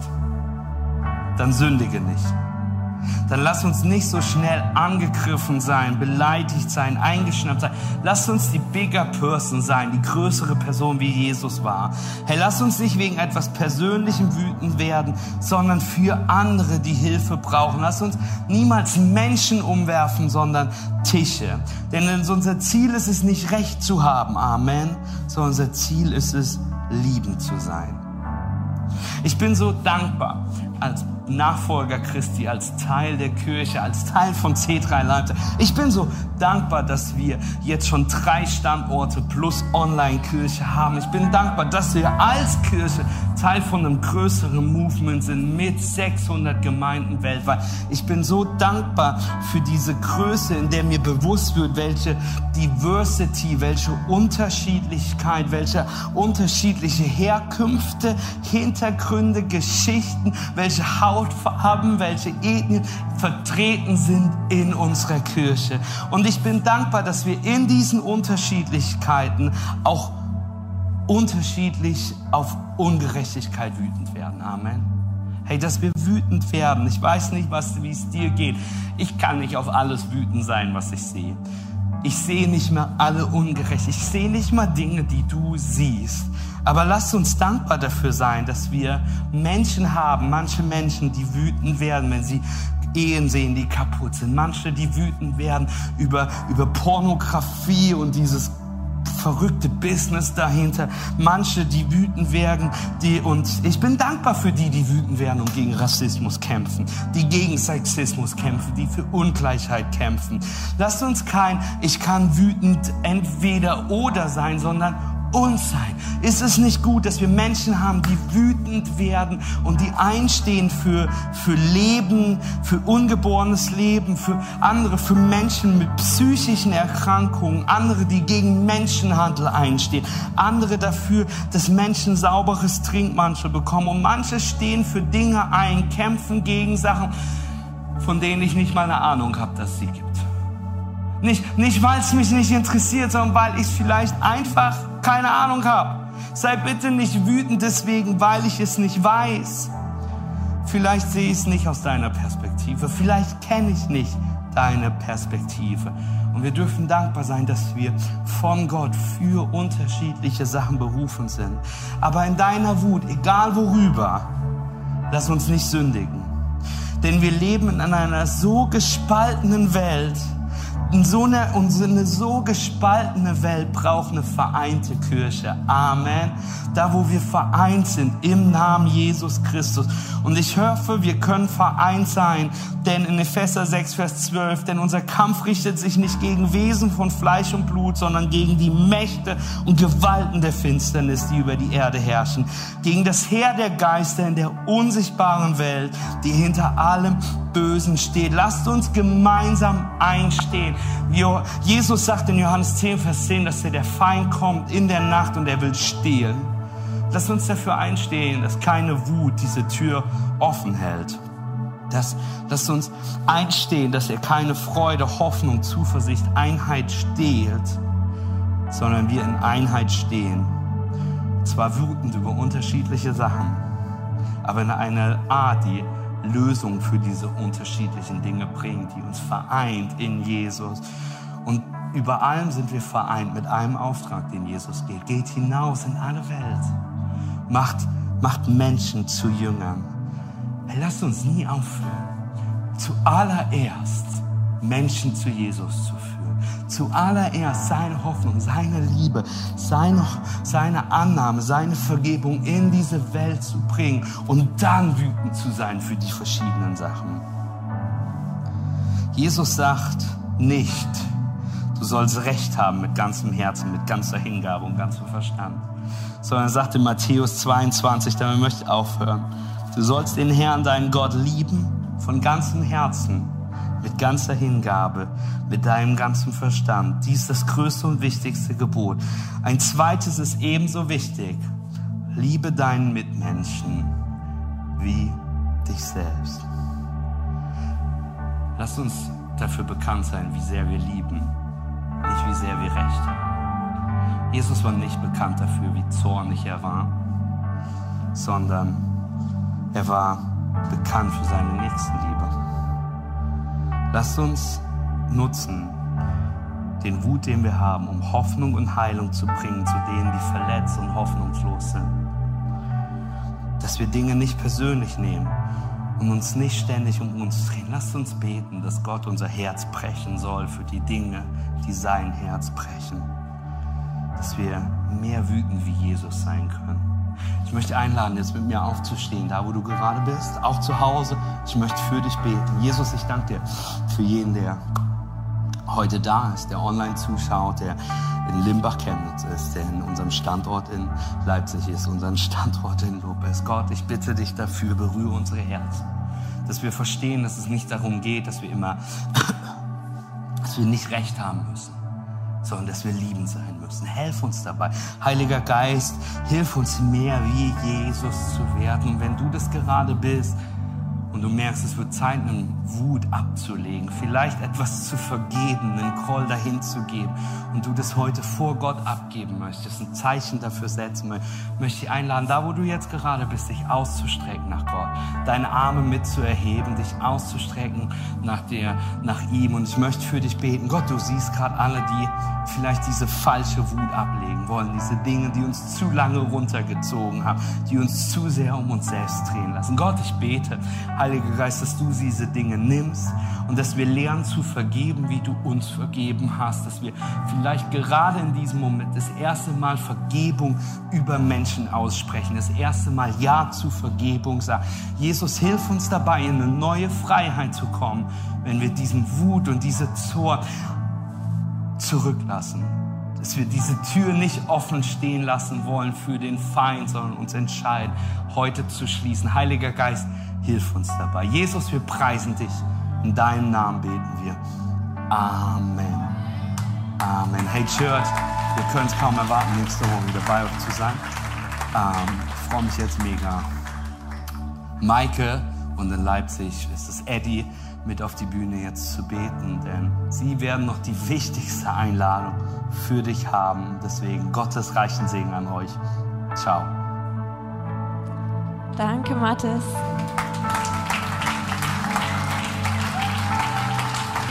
dann sündige nicht. Dann lass uns nicht so schnell angegriffen sein, beleidigt sein, eingeschnappt sein. Lass uns die bigger Person sein, die größere Person, wie Jesus war. Hey, lass uns nicht wegen etwas Persönlichem wütend werden, sondern für andere, die Hilfe brauchen. Lass uns niemals Menschen umwerfen, sondern Tische. Denn unser Ziel ist es nicht recht zu haben, Amen, sondern unser Ziel ist es, liebend zu sein. Ich bin so dankbar als Nachfolger Christi, als Teil der Kirche, als Teil von C3 Leipzig. Ich bin so dankbar, dass wir jetzt schon drei Standorte plus Online-Kirche haben. Ich bin dankbar, dass wir als Kirche Teil von einem größeren Movement sind mit 600 Gemeinden weltweit. Ich bin so dankbar für diese Größe, in der mir bewusst wird, welche Diversity, welche Unterschiedlichkeit, welche unterschiedliche Herkünfte, Hintergründe, Geschichten, welche Hautfarben, welche Ethnien vertreten sind in unserer Kirche. Und ich bin dankbar, dass wir in diesen Unterschiedlichkeiten auch unterschiedlich auf Ungerechtigkeit wütend werden. Amen. Hey, dass wir wütend werden. Ich weiß nicht, wie es dir geht. Ich kann nicht auf alles wütend sein, was ich sehe. Ich sehe nicht mehr alle ungerecht. Ich sehe nicht mal Dinge, die du siehst. Aber lasst uns dankbar dafür sein, dass wir Menschen haben, manche Menschen, die wütend werden, wenn sie Ehen sehen, die kaputt sind. Manche, die wütend werden über, über Pornografie und dieses verrückte Business dahinter. Manche, die wütend werden, die, und ich bin dankbar für die, die wütend werden und gegen Rassismus kämpfen, die gegen Sexismus kämpfen, die für Ungleichheit kämpfen. Lasst uns kein, ich kann wütend entweder oder sein, sondern uns sein? Ist es nicht gut, dass wir Menschen haben, die wütend werden und die einstehen für, für Leben, für ungeborenes Leben, für andere, für Menschen mit psychischen Erkrankungen, andere, die gegen Menschenhandel einstehen, andere dafür, dass Menschen sauberes Trinkmantel bekommen und manche stehen für Dinge ein, kämpfen gegen Sachen, von denen ich nicht mal eine Ahnung habe, dass sie gibt. Nicht, nicht weil es mich nicht interessiert, sondern weil ich vielleicht einfach keine Ahnung habe. Sei bitte nicht wütend deswegen, weil ich es nicht weiß. Vielleicht sehe ich es nicht aus deiner Perspektive. Vielleicht kenne ich nicht deine Perspektive. Und wir dürfen dankbar sein, dass wir von Gott für unterschiedliche Sachen berufen sind. Aber in deiner Wut, egal worüber, lass uns nicht sündigen. Denn wir leben in einer so gespaltenen Welt, und so eine, und eine so gespaltene Welt braucht eine vereinte Kirche. Amen. Da, wo wir vereint sind im Namen Jesus Christus. Und ich hoffe, wir können vereint sein, denn in Epheser 6, Vers 12, denn unser Kampf richtet sich nicht gegen Wesen von Fleisch und Blut, sondern gegen die Mächte und Gewalten der Finsternis, die über die Erde herrschen, gegen das Heer der Geister in der unsichtbaren Welt, die hinter allem Bösen steht. Lasst uns gemeinsam einstehen. Jesus sagt in Johannes 10, Vers 10, dass der Feind kommt in der Nacht und er will stehlen. Lasst uns dafür einstehen, dass keine Wut diese Tür offen hält. Das, lasst uns einstehen, dass er keine Freude, Hoffnung, Zuversicht, Einheit stehlt, sondern wir in Einheit stehen. Zwar wütend über unterschiedliche Sachen, aber in einer Art, die Lösung für diese unterschiedlichen Dinge bringt, die uns vereint in Jesus. Und über allem sind wir vereint mit einem Auftrag, den Jesus geht. Geht hinaus in alle Welt. Macht, macht Menschen zu Jüngern. Lasst uns nie aufhören, zuallererst Menschen zu Jesus zu führen zuallererst seine Hoffnung, seine Liebe, seine, seine Annahme, seine Vergebung in diese Welt zu bringen und dann wütend zu sein für die verschiedenen Sachen. Jesus sagt nicht, du sollst Recht haben mit ganzem Herzen, mit ganzer Hingabe und ganzem Verstand, sondern er sagt in Matthäus 22, damit möchte ich aufhören, du sollst den Herrn, deinen Gott lieben von ganzem Herzen mit ganzer Hingabe, mit deinem ganzen Verstand. Dies ist das größte und wichtigste Gebot. Ein zweites ist ebenso wichtig. Liebe deinen Mitmenschen wie dich selbst. Lass uns dafür bekannt sein, wie sehr wir lieben, nicht wie sehr wir recht haben. Jesus war nicht bekannt dafür, wie zornig er war, sondern er war bekannt für seine Nächstenliebe. Lasst uns nutzen, den Wut, den wir haben, um Hoffnung und Heilung zu bringen zu denen, die verletzt und hoffnungslos sind. Dass wir Dinge nicht persönlich nehmen und uns nicht ständig um uns drehen. Lasst uns beten, dass Gott unser Herz brechen soll für die Dinge, die sein Herz brechen. Dass wir mehr wütend wie Jesus sein können. Ich möchte einladen, jetzt mit mir aufzustehen, da wo du gerade bist, auch zu Hause. Ich möchte für dich beten. Jesus, ich danke dir für jeden, der heute da ist, der online zuschaut, der in Limbach-Chemnitz ist, der in unserem Standort in Leipzig ist, unseren Standort in Lopez. Gott, ich bitte dich dafür, berühre unsere Herzen, dass wir verstehen, dass es nicht darum geht, dass wir immer, *coughs* dass wir nicht recht haben müssen, sondern dass wir lieben sein müssen. Helf uns dabei. Heiliger Geist, hilf uns mehr wie Jesus zu werden. Und wenn du das gerade bist, und du merkst, es wird Zeit, eine Wut abzulegen, vielleicht etwas zu vergeben, einen Groll dahin zu geben und du das heute vor Gott abgeben möchtest, ein Zeichen dafür setzen möchtest, möchte ich einladen, da wo du jetzt gerade bist, dich auszustrecken nach Gott, deine Arme mitzuerheben, dich auszustrecken nach dir, nach ihm und ich möchte für dich beten. Gott, du siehst gerade alle, die vielleicht diese falsche Wut ablegen wollen, diese Dinge, die uns zu lange runtergezogen haben, die uns zu sehr um uns selbst drehen lassen. Gott, ich bete, Heiliger Geist, dass du diese Dinge nimmst und dass wir lernen zu vergeben, wie du uns vergeben hast, dass wir vielleicht gerade in diesem Moment das erste Mal Vergebung über Menschen aussprechen, das erste Mal Ja zu Vergebung sagen. Jesus, hilf uns dabei, in eine neue Freiheit zu kommen, wenn wir diesen Wut und diese Zorn zurücklassen. Dass wir diese Tür nicht offen stehen lassen wollen für den Feind, sondern uns entscheiden, heute zu schließen. Heiliger Geist, hilf uns dabei. Jesus, wir preisen dich. In deinem Namen beten wir. Amen. Amen. Hey Church, wir können es kaum erwarten, nächste Woche wieder bei euch zu sein. Ähm, ich freue mich jetzt mega. Maike und in Leipzig ist es Eddie mit auf die Bühne jetzt zu beten, denn sie werden noch die wichtigste Einladung für dich haben. Deswegen Gottes reichen Segen an euch. Ciao. Danke, Mathis.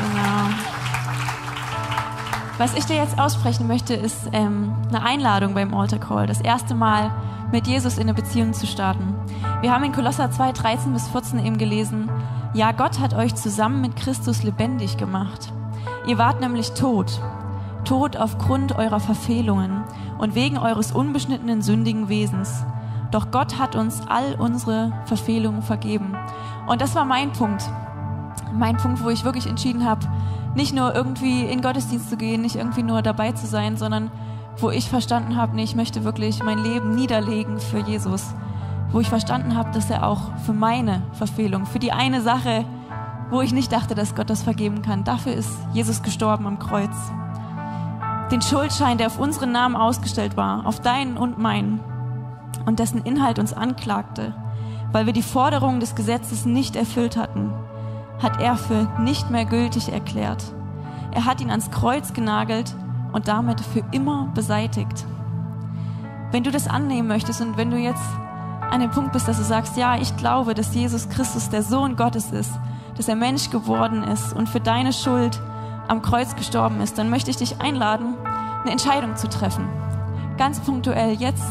Genau. Was ich dir jetzt aussprechen möchte, ist ähm, eine Einladung beim Altar Call. Das erste Mal mit Jesus in eine Beziehung zu starten. Wir haben in Kolosser 2, 13 bis 14 eben gelesen, ja, Gott hat euch zusammen mit Christus lebendig gemacht. Ihr wart nämlich tot. Tot aufgrund eurer Verfehlungen und wegen eures unbeschnittenen sündigen Wesens. Doch Gott hat uns all unsere Verfehlungen vergeben. Und das war mein Punkt. Mein Punkt, wo ich wirklich entschieden habe, nicht nur irgendwie in Gottesdienst zu gehen, nicht irgendwie nur dabei zu sein, sondern wo ich verstanden habe, nee, ich möchte wirklich mein Leben niederlegen für Jesus wo ich verstanden habe, dass er auch für meine Verfehlung, für die eine Sache, wo ich nicht dachte, dass Gott das vergeben kann, dafür ist Jesus gestorben am Kreuz. Den Schuldschein, der auf unseren Namen ausgestellt war, auf deinen und meinen, und dessen Inhalt uns anklagte, weil wir die Forderungen des Gesetzes nicht erfüllt hatten, hat er für nicht mehr gültig erklärt. Er hat ihn ans Kreuz genagelt und damit für immer beseitigt. Wenn du das annehmen möchtest und wenn du jetzt an dem Punkt bist, dass du sagst, ja, ich glaube, dass Jesus Christus der Sohn Gottes ist, dass er Mensch geworden ist und für deine Schuld am Kreuz gestorben ist, dann möchte ich dich einladen, eine Entscheidung zu treffen. Ganz punktuell jetzt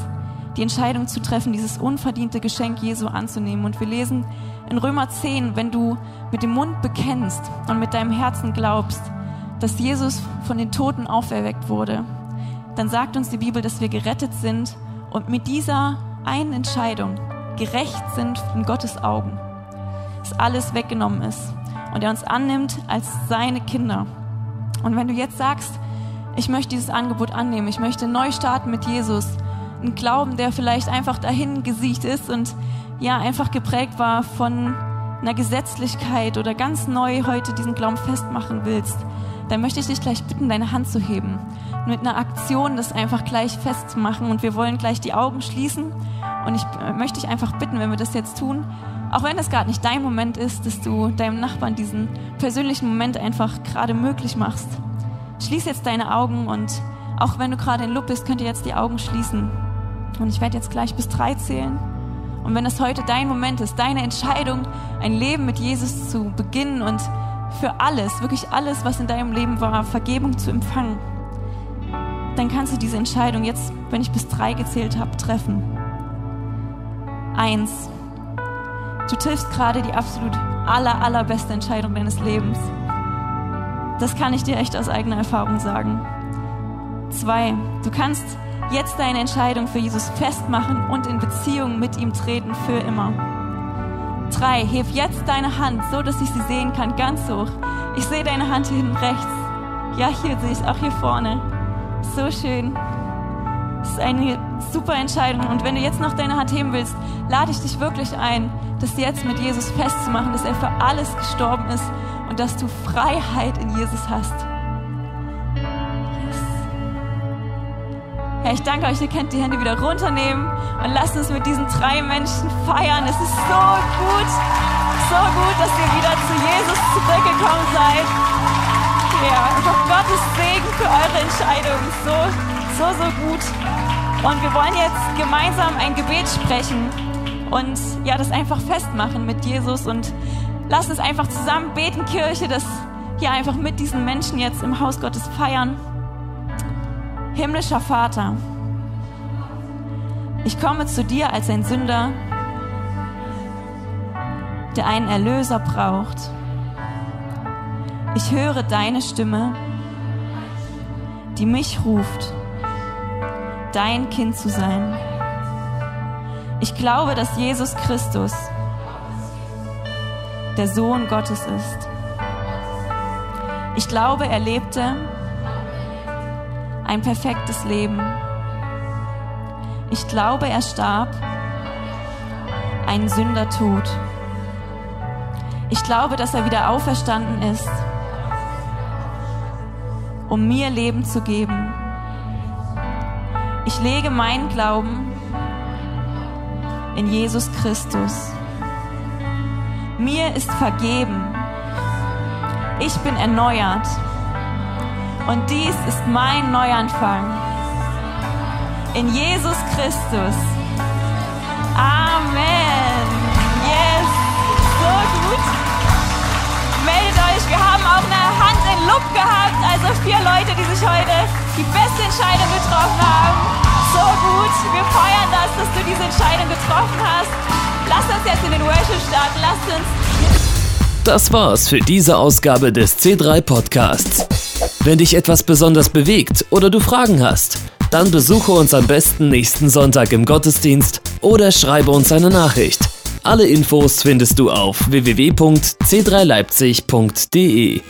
die Entscheidung zu treffen, dieses unverdiente Geschenk Jesu anzunehmen. Und wir lesen in Römer 10, wenn du mit dem Mund bekennst und mit deinem Herzen glaubst, dass Jesus von den Toten auferweckt wurde, dann sagt uns die Bibel, dass wir gerettet sind und mit dieser einen Entscheidung gerecht sind in Gottes Augen, dass alles weggenommen ist und er uns annimmt als seine Kinder. Und wenn du jetzt sagst, ich möchte dieses Angebot annehmen, ich möchte neu starten mit Jesus, einen Glauben, der vielleicht einfach dahin gesiegt ist und ja einfach geprägt war von einer Gesetzlichkeit oder ganz neu heute diesen Glauben festmachen willst, dann möchte ich dich gleich bitten, deine Hand zu heben. Mit einer Aktion das einfach gleich festzumachen. Und wir wollen gleich die Augen schließen. Und ich äh, möchte dich einfach bitten, wenn wir das jetzt tun, auch wenn es gerade nicht dein Moment ist, dass du deinem Nachbarn diesen persönlichen Moment einfach gerade möglich machst. Schließ jetzt deine Augen und auch wenn du gerade in Lupp bist, könnt ihr jetzt die Augen schließen. Und ich werde jetzt gleich bis drei zählen. Und wenn es heute dein Moment ist, deine Entscheidung, ein Leben mit Jesus zu beginnen und für alles, wirklich alles, was in deinem Leben war, Vergebung zu empfangen, dann kannst du diese Entscheidung jetzt, wenn ich bis drei gezählt habe, treffen. Eins. Du triffst gerade die absolut aller, allerbeste Entscheidung deines Lebens. Das kann ich dir echt aus eigener Erfahrung sagen. Zwei. Du kannst jetzt deine Entscheidung für Jesus festmachen und in Beziehung mit ihm treten für immer. Drei. Heb jetzt deine Hand, so dass ich sie sehen kann, ganz hoch. Ich sehe deine Hand hier hinten rechts. Ja, hier sehe ich es, auch hier vorne. So schön. Das ist eine super Entscheidung. Und wenn du jetzt noch deine Hand heben willst, lade ich dich wirklich ein, das jetzt mit Jesus festzumachen, dass er für alles gestorben ist und dass du Freiheit in Jesus hast. Yes. Herr, ich danke euch, ihr könnt die Hände wieder runternehmen und lasst uns mit diesen drei Menschen feiern. Es ist so gut, so gut, dass ihr wieder zu Jesus zurückgekommen seid. Ja, einfach Gottes Segen für eure Entscheidung. So so, so gut. Und wir wollen jetzt gemeinsam ein Gebet sprechen und ja, das einfach festmachen mit Jesus und lass uns einfach zusammen beten, Kirche, das hier einfach mit diesen Menschen jetzt im Haus Gottes feiern. Himmlischer Vater, ich komme zu dir als ein Sünder, der einen Erlöser braucht. Ich höre deine Stimme, die mich ruft dein Kind zu sein. Ich glaube, dass Jesus Christus der Sohn Gottes ist. Ich glaube, er lebte ein perfektes Leben. Ich glaube, er starb einen Sündertod. Ich glaube, dass er wieder auferstanden ist, um mir Leben zu geben. Ich lege meinen Glauben in Jesus Christus. Mir ist vergeben. Ich bin erneuert. Und dies ist mein Neuanfang. In Jesus Christus. Amen. Yes. So gut. Meldet euch. Wir haben auch eine Hand gehabt. Also vier Leute, die sich heute die beste Entscheidung getroffen haben so gut. Wir feiern das, dass du diese Entscheidung getroffen hast. Lass uns jetzt in den Worship starten. Lass uns. Das war's für diese Ausgabe des C3 Podcasts. Wenn dich etwas besonders bewegt oder du Fragen hast, dann besuche uns am besten nächsten Sonntag im Gottesdienst oder schreibe uns eine Nachricht. Alle Infos findest du auf www.c3leipzig.de.